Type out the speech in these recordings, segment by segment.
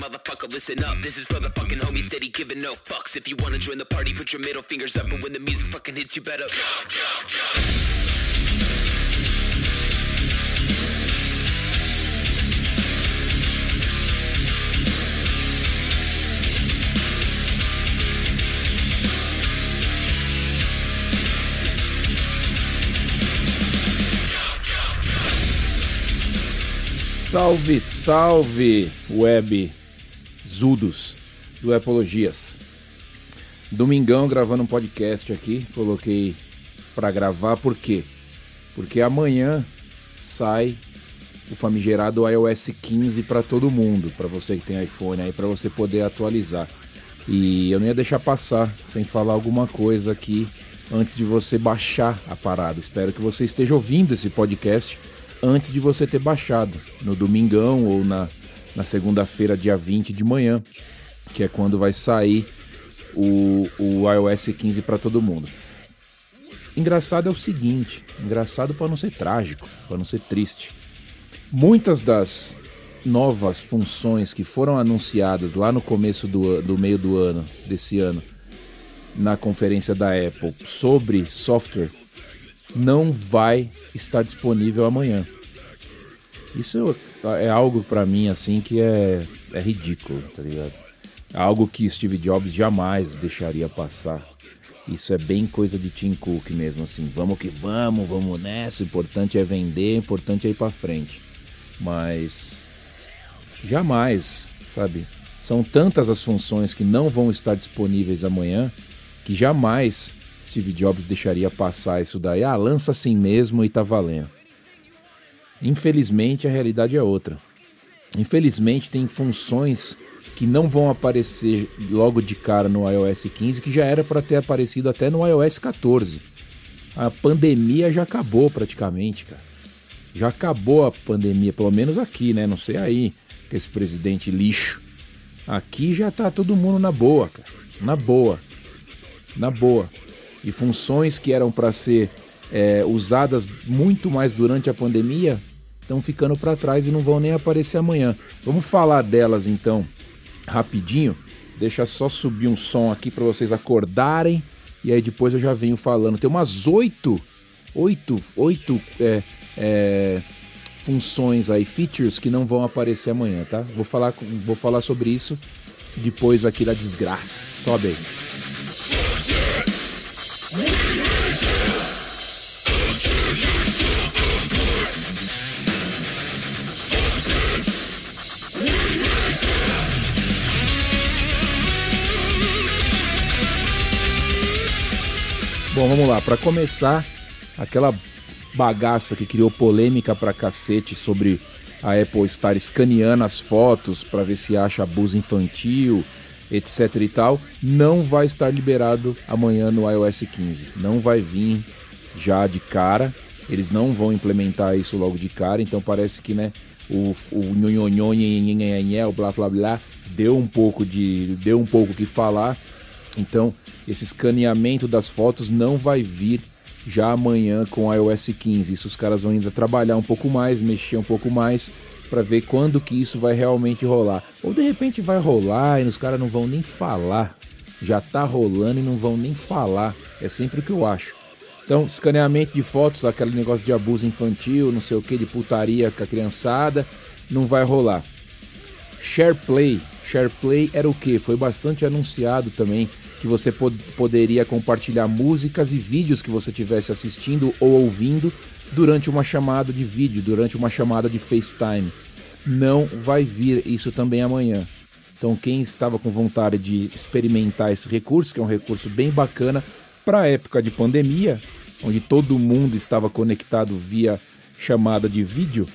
motherfucker, listen up. This is for the fucking homies, steady giving no fucks. If you wanna join the party, put your middle fingers up, and when the music fucking hits, you better jump, jump, jump. Salve, salve, web Zudos, do Epologias. Domingão gravando um podcast aqui, coloquei para gravar, por quê? Porque amanhã sai o famigerado iOS 15 para todo mundo, para você que tem iPhone aí, para você poder atualizar. E eu não ia deixar passar sem falar alguma coisa aqui antes de você baixar a parada. Espero que você esteja ouvindo esse podcast antes de você ter baixado no domingão ou na na segunda-feira, dia 20 de manhã, que é quando vai sair o, o iOS 15 para todo mundo. Engraçado é o seguinte, engraçado para não ser trágico, para não ser triste. Muitas das novas funções que foram anunciadas lá no começo do, do meio do ano, desse ano, na conferência da Apple sobre software, não vai estar disponível amanhã. Isso é algo para mim assim que é, é ridículo, tá ligado? Algo que Steve Jobs jamais deixaria passar. Isso é bem coisa de Tim Cook mesmo, assim, vamos que vamos, vamos nessa, o importante é vender, o importante é ir para frente. Mas jamais, sabe? São tantas as funções que não vão estar disponíveis amanhã que jamais Steve Jobs deixaria passar isso daí. Ah, lança assim mesmo e tá valendo. Infelizmente, a realidade é outra. Infelizmente, tem funções que não vão aparecer logo de cara no iOS 15, que já era para ter aparecido até no iOS 14. A pandemia já acabou praticamente, cara. Já acabou a pandemia, pelo menos aqui, né? Não sei aí, que esse presidente lixo. Aqui já tá todo mundo na boa, cara. Na boa. Na boa. E funções que eram para ser é, usadas muito mais durante a pandemia estão ficando para trás e não vão nem aparecer amanhã. Vamos falar delas então rapidinho. Deixa só subir um som aqui para vocês acordarem e aí depois eu já venho falando. Tem umas oito, oito, oito é, é, funções aí, features que não vão aparecer amanhã, tá? Vou falar, vou falar sobre isso depois aqui da desgraça. Sobe aí. Bom, vamos lá. Para começar, aquela bagaça que criou polêmica para cacete sobre a Apple estar escaneando as fotos para ver se acha abuso infantil, etc e tal, não vai estar liberado amanhã no iOS 15. Não vai vir já de cara. Eles não vão implementar isso logo de cara, então parece que, né, o, o o blá blá blá, deu um pouco de deu um pouco que falar então, esse escaneamento das fotos não vai vir já amanhã com iOS 15. Isso os caras vão ainda trabalhar um pouco mais, mexer um pouco mais para ver quando que isso vai realmente rolar. Ou de repente vai rolar e os caras não vão nem falar. Já tá rolando e não vão nem falar. É sempre o que eu acho. Então, escaneamento de fotos, aquele negócio de abuso infantil, não sei o que, de putaria com a criançada, não vai rolar. SharePlay, SharePlay era o que? Foi bastante anunciado também que você pod poderia compartilhar músicas e vídeos que você estivesse assistindo ou ouvindo durante uma chamada de vídeo, durante uma chamada de FaceTime. Não vai vir isso também amanhã. Então, quem estava com vontade de experimentar esse recurso, que é um recurso bem bacana para a época de pandemia, onde todo mundo estava conectado via chamada de vídeo,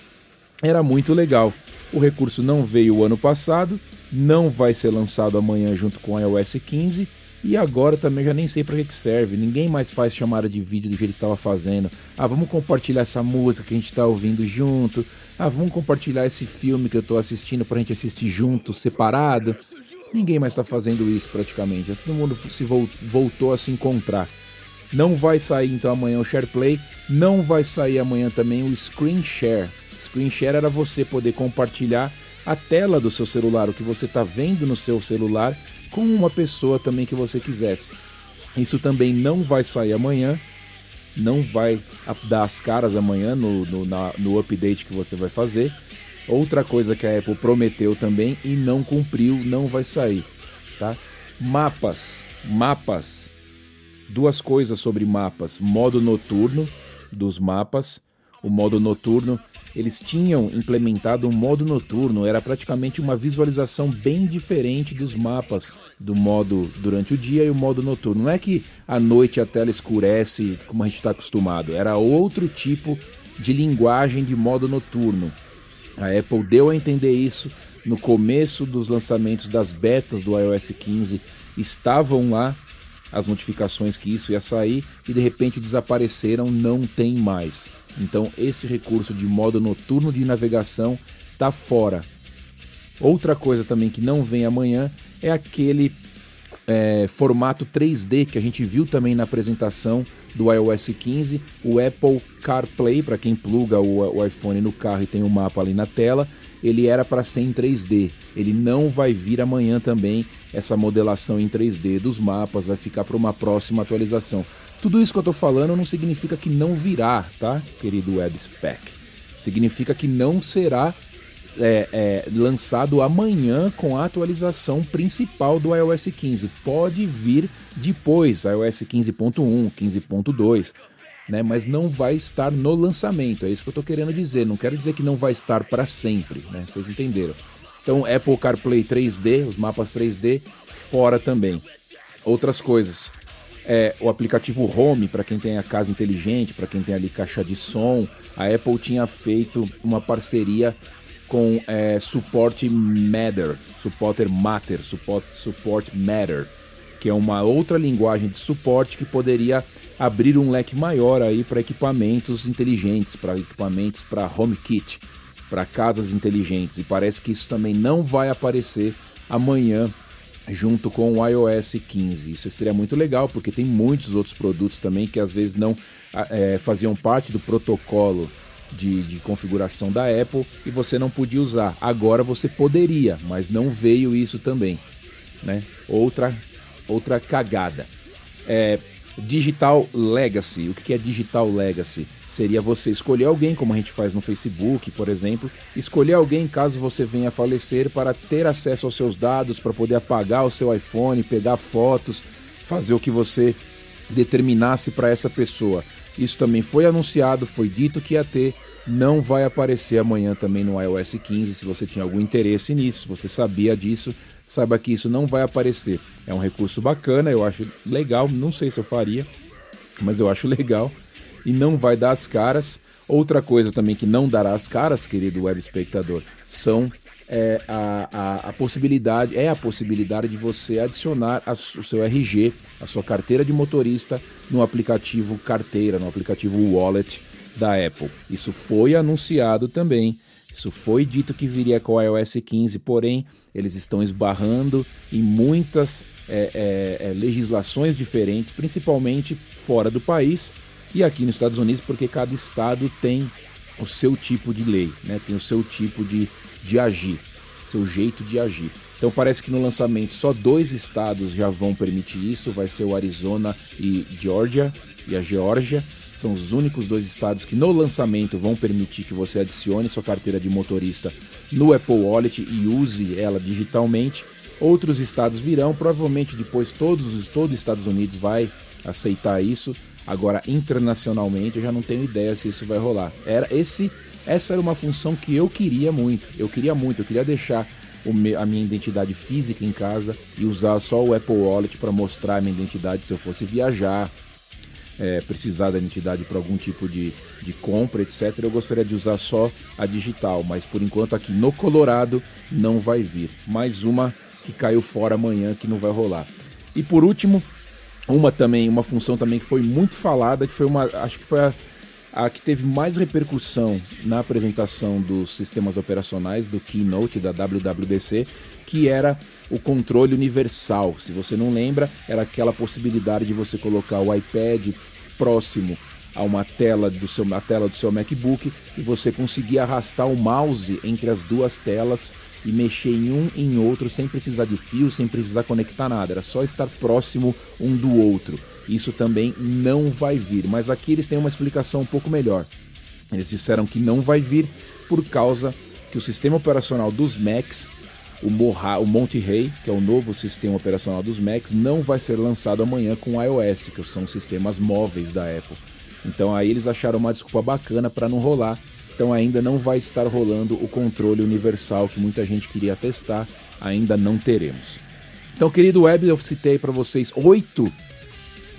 era muito legal. O recurso não veio o ano passado, não vai ser lançado amanhã junto com o iOS 15 e agora também já nem sei para que, serve. Ninguém mais faz chamada de vídeo do jeito que estava fazendo. Ah, vamos compartilhar essa música que a gente está ouvindo junto. Ah, vamos compartilhar esse filme que eu estou assistindo para a gente assistir junto, separado. Ninguém mais está fazendo isso praticamente. Todo mundo se voltou a se encontrar. Não vai sair então amanhã o SharePlay. Não vai sair amanhã também o Screen Share. Screen Share era você poder compartilhar a tela do seu celular, o que você está vendo no seu celular, com uma pessoa também que você quisesse. Isso também não vai sair amanhã, não vai dar as caras amanhã no, no, na, no update que você vai fazer. Outra coisa que a Apple prometeu também e não cumpriu, não vai sair, tá? Mapas, mapas. Duas coisas sobre mapas: modo noturno dos mapas. O modo noturno eles tinham implementado um modo noturno, era praticamente uma visualização bem diferente dos mapas do modo durante o dia e o modo noturno. Não é que à noite a tela escurece como a gente está acostumado, era outro tipo de linguagem de modo noturno. A Apple deu a entender isso no começo dos lançamentos das betas do iOS 15, estavam lá as notificações que isso ia sair e de repente desapareceram, não tem mais. Então esse recurso de modo noturno de navegação está fora. Outra coisa também que não vem amanhã é aquele é, formato 3D que a gente viu também na apresentação do iOS 15, o Apple CarPlay, para quem pluga o, o, iPhone no carro e tem o um mapa ali na tela, ele era para ser em 3D. Ele não vai vir amanhã também, essa modelação em 3D dos mapas, vai ficar para uma próxima atualização. Tudo isso que eu estou falando não significa que não virá, tá, querido WebSpec? Significa que não será é, é, lançado amanhã com a atualização principal do iOS 15. Pode vir depois, iOS 15.1, 15.2, né? Mas não vai estar no lançamento. É isso que eu estou querendo dizer. Não quero dizer que não vai estar para sempre, né? Vocês entenderam? Então, Apple CarPlay 3D, os mapas 3D, fora também. Outras coisas é, o aplicativo Home, para quem tem a casa inteligente, para quem tem ali caixa de som, a Apple tinha feito uma parceria com é, suporte Matter, suporte Matter, suporte, suporte Matter, que é uma outra linguagem de suporte que poderia abrir um leque maior aí para equipamentos inteligentes, para equipamentos para HomeKit, para casas inteligentes. E parece que isso também não vai aparecer amanhã junto com o iOS 15. Isso seria muito legal, porque tem muitos outros produtos também que às vezes não é, faziam parte do protocolo de, de, configuração da Apple e você não podia usar. Agora você poderia, mas não veio isso também. Né? Outra, outra cagada. É, Digital Legacy. O que é Digital Legacy? Seria você escolher alguém, como a gente faz no Facebook, por exemplo, escolher alguém caso você venha a falecer para ter acesso aos seus dados, para poder apagar o seu iPhone, pegar fotos, fazer o que você determinasse para essa pessoa. Isso também foi anunciado, foi dito que ia ter, não vai aparecer amanhã também no iOS 15. Se você tinha algum interesse nisso, se você sabia disso, saiba que isso não vai aparecer. É um recurso bacana, eu acho legal, não sei se eu faria, mas eu acho legal e não vai dar as caras. Outra coisa também que não dará as caras, querido web espectador, são é, a, a, a, possibilidade, é a possibilidade de você adicionar a, o seu RG, a sua carteira de motorista no aplicativo carteira, no aplicativo Wallet da Apple. Isso foi anunciado também. Isso foi dito que viria com o iOS 15, porém eles estão esbarrando em muitas é, é, é, legislações diferentes, principalmente fora do país e aqui nos Estados Unidos, porque cada estado tem o seu tipo de lei, né? tem o seu tipo de, de agir, seu jeito de agir. Então parece que no lançamento só dois estados já vão permitir isso, vai ser o Arizona e Georgia e a Geórgia. São os únicos dois estados que no lançamento vão permitir que você adicione sua carteira de motorista no Apple Wallet e use ela digitalmente. Outros estados virão, provavelmente depois todos todo os Estados Unidos vai aceitar isso. Agora, internacionalmente, eu já não tenho ideia se isso vai rolar. Era esse, essa era uma função que eu queria muito. Eu queria muito, eu queria deixar meu, a minha identidade física em casa e usar só o Apple Wallet para mostrar a minha identidade se eu fosse viajar, é, precisar da identidade para algum tipo de, de compra, etc. Eu gostaria de usar só a digital, mas por enquanto aqui no Colorado não vai vir. Mais uma que caiu fora amanhã que não vai rolar. E por último, uma também, uma função também que foi muito falada, que foi uma, acho que foi a, a que teve mais repercussão na apresentação dos sistemas operacionais do Keynote da WWDC, que era o controle universal. Se você não lembra, era aquela possibilidade de você colocar o iPad próximo a uma tela do seu, a tela do seu MacBook e você conseguir arrastar o mouse entre as duas telas e mexer em um e em outro sem precisar de fio, sem precisar conectar nada. Era só estar próximo um do outro. Isso também não vai vir, mas aqui eles têm uma explicação um pouco melhor. Eles disseram que não vai vir por causa que o sistema operacional dos Macs, o, Moha, o Monte Rey, que é o novo sistema operacional dos Macs, não vai ser lançado amanhã com o iOS, que são sistemas móveis da Apple. Então aí eles acharam uma desculpa bacana para não rolar. Então ainda não vai estar rolando o controle universal que muita gente queria testar, ainda não teremos. Então, querido web, eu citei para vocês oito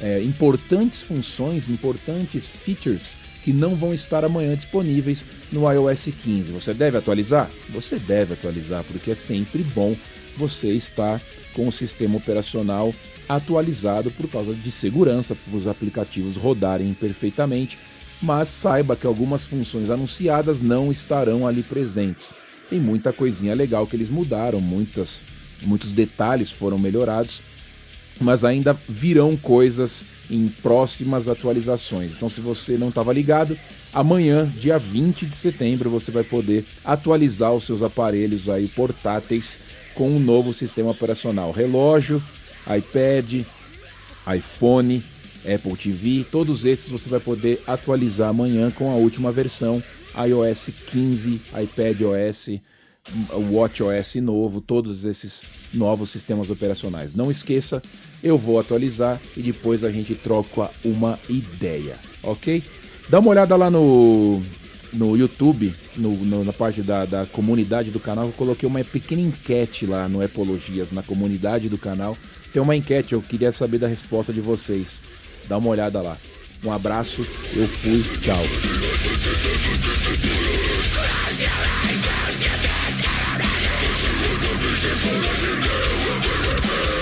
é, importantes funções, importantes features que não vão estar amanhã disponíveis no iOS 15. Você deve atualizar? Você deve atualizar, porque é sempre bom você estar com o sistema operacional atualizado por causa de segurança, para os aplicativos rodarem perfeitamente. Mas saiba que algumas funções anunciadas não estarão ali presentes. Tem muita coisinha legal que eles mudaram, muitas, muitos detalhes foram melhorados, mas ainda virão coisas em próximas atualizações. Então, se você não estava ligado, amanhã, dia 20 de setembro, você vai poder atualizar os seus aparelhos aí portáteis com um novo sistema operacional, relógio, iPad, iPhone, Apple TV, todos esses você vai poder atualizar amanhã com a última versão iOS 15, iPadOS, WatchOS novo, todos esses novos sistemas operacionais. Não esqueça, eu vou atualizar e depois a gente troca uma ideia, ok? Dá uma olhada lá no, no YouTube, no, no, na parte da, da comunidade do canal, eu coloquei uma pequena enquete lá no Epologias, na comunidade do canal. Tem uma enquete, eu queria saber da resposta de vocês. Dá uma olhada lá. Um abraço, eu fui, tchau. Music for the